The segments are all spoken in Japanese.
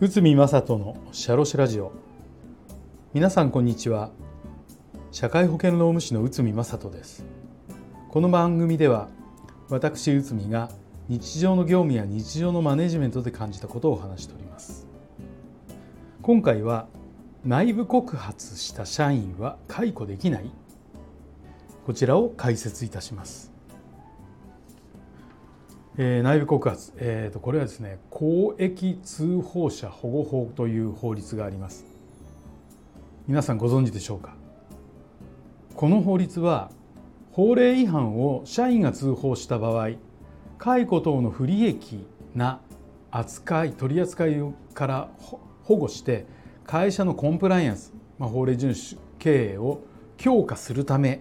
宇見正人のシャロシラジオ。皆さんこんにちは。社会保険労務士の宇見正人です。この番組では私宇見が日常の業務や日常のマネジメントで感じたことをお話しております。今回は内部告発した社員は解雇できない？こちらを解説いたします。えー、内部告発、えーと、これはですね公益通報者保護法という法律があります。皆さんご存知でしょうか？この法律は法令違反を社員が通報した場合解雇等の不利益な扱い取り扱いから保護して会社のコンプライアンス、まあ、法令遵守経営を強化するため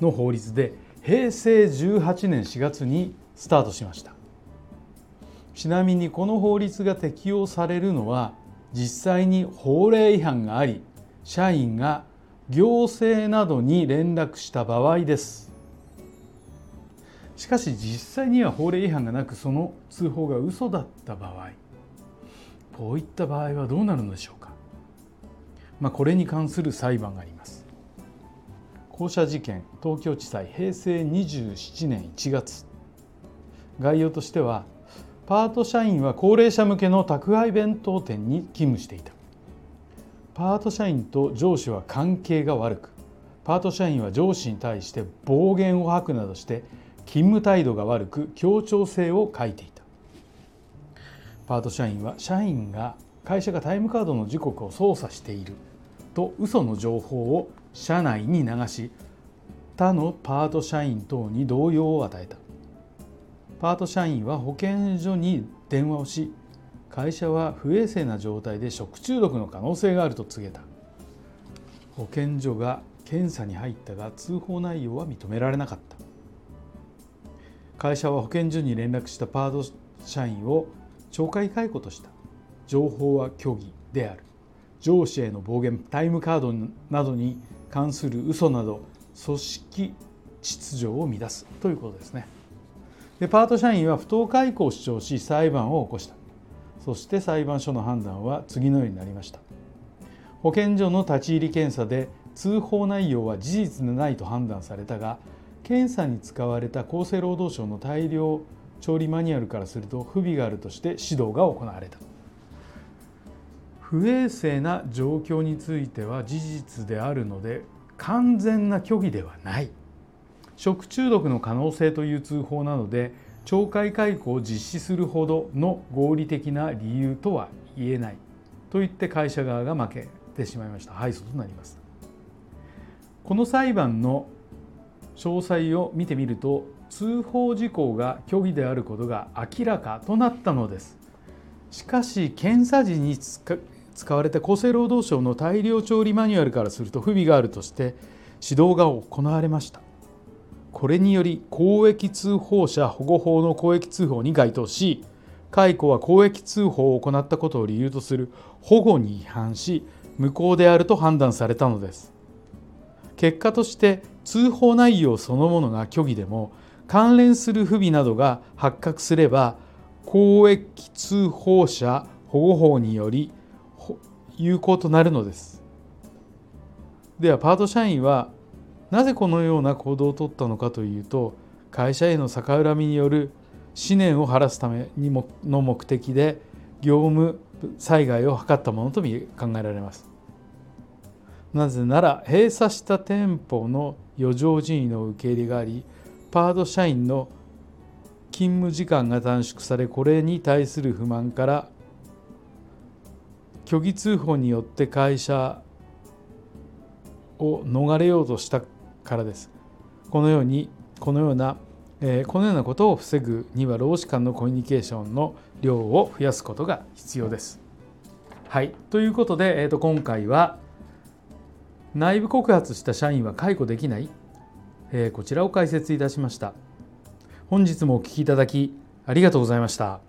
の法律で平成18年4月にスタートしました。ちなみにこの法律が適用されるのは実際に法令違反があり社員が行政などに連絡した場合です。しかし実際には法令違反がなくその通報が嘘だった場合こういった場合はどうなるのでしょうか、まあ、これに関する裁判があります。校舎事件東京地裁平成27年1月。概要としてはパート社員は高齢者向けの宅配弁当店に勤務していた。パート社員と上司は関係が悪くパート社員は上司に対して暴言を吐くなどして勤務態度が悪く協調性を欠いていた。パート社員は社員が会社がタイムカードの時刻を操作していると嘘の情報を社内に流し他のパート社員等に動揺を与えた。パート社員は保健所に電話をし会社は不衛生な状態で食中毒の可能性があると告げた。保健所が検査に入ったが通報内容は認められなかった。会社は保健所に連絡したパート社員を懲戒解雇とした。情報は虚偽である。上司への暴言タイムカードなどに関する嘘など組織秩序を乱す。ということですね。でパート社員は不当解雇を主張し裁判を起こした。そして裁判所の判断は次のようになりました。保健所の立ち入り検査で通報内容は事実でないと判断されたが検査に使われた厚生労働省の大量調理マニュアルからすると不備があるとして指導が行われた。不衛生な状況については事実であるので完全な虚偽ではない。食中毒の可能性という通報なので懲戒解雇を実施するほどの合理的な理由とは言えない。と言って会社側が負けてしまいました。敗訴となります。この裁判の詳細を見てみると通報事項が虚偽であることが明らかとなったのです。しかし検査時に使われた厚生労働省の大量調理マニュアルからすると不備があるとして指導が行われました。これにより公益通報者保護法の公益通報に該当し解雇は公益通報を行ったことを理由とする保護に違反し無効であると判断されたのです。結果として通報内容そのものが虚偽でも関連する不備などが発覚すれば公益通報者保護法により有効となるのです。ではパート社員はなぜこのような行動をとったのかというと会社への逆恨みによる思念を晴らすためにもの目的で業務災害を図ったものと考えられます。なぜなら閉鎖した店舗の余剰人員の受け入れがありパート社員の勤務時間が短縮されこれに対する不満から虚偽通報によって会社を逃れようとしたからです。このようにこのような、えー、このようなことを防ぐには労使間のコミュニケーションの量を増やすことが必要です。はい、ということで、えー、と今回は内部告発した社員は解雇できない、えー、こちらを解説いたしました。本日もお聴きいただきありがとうございました。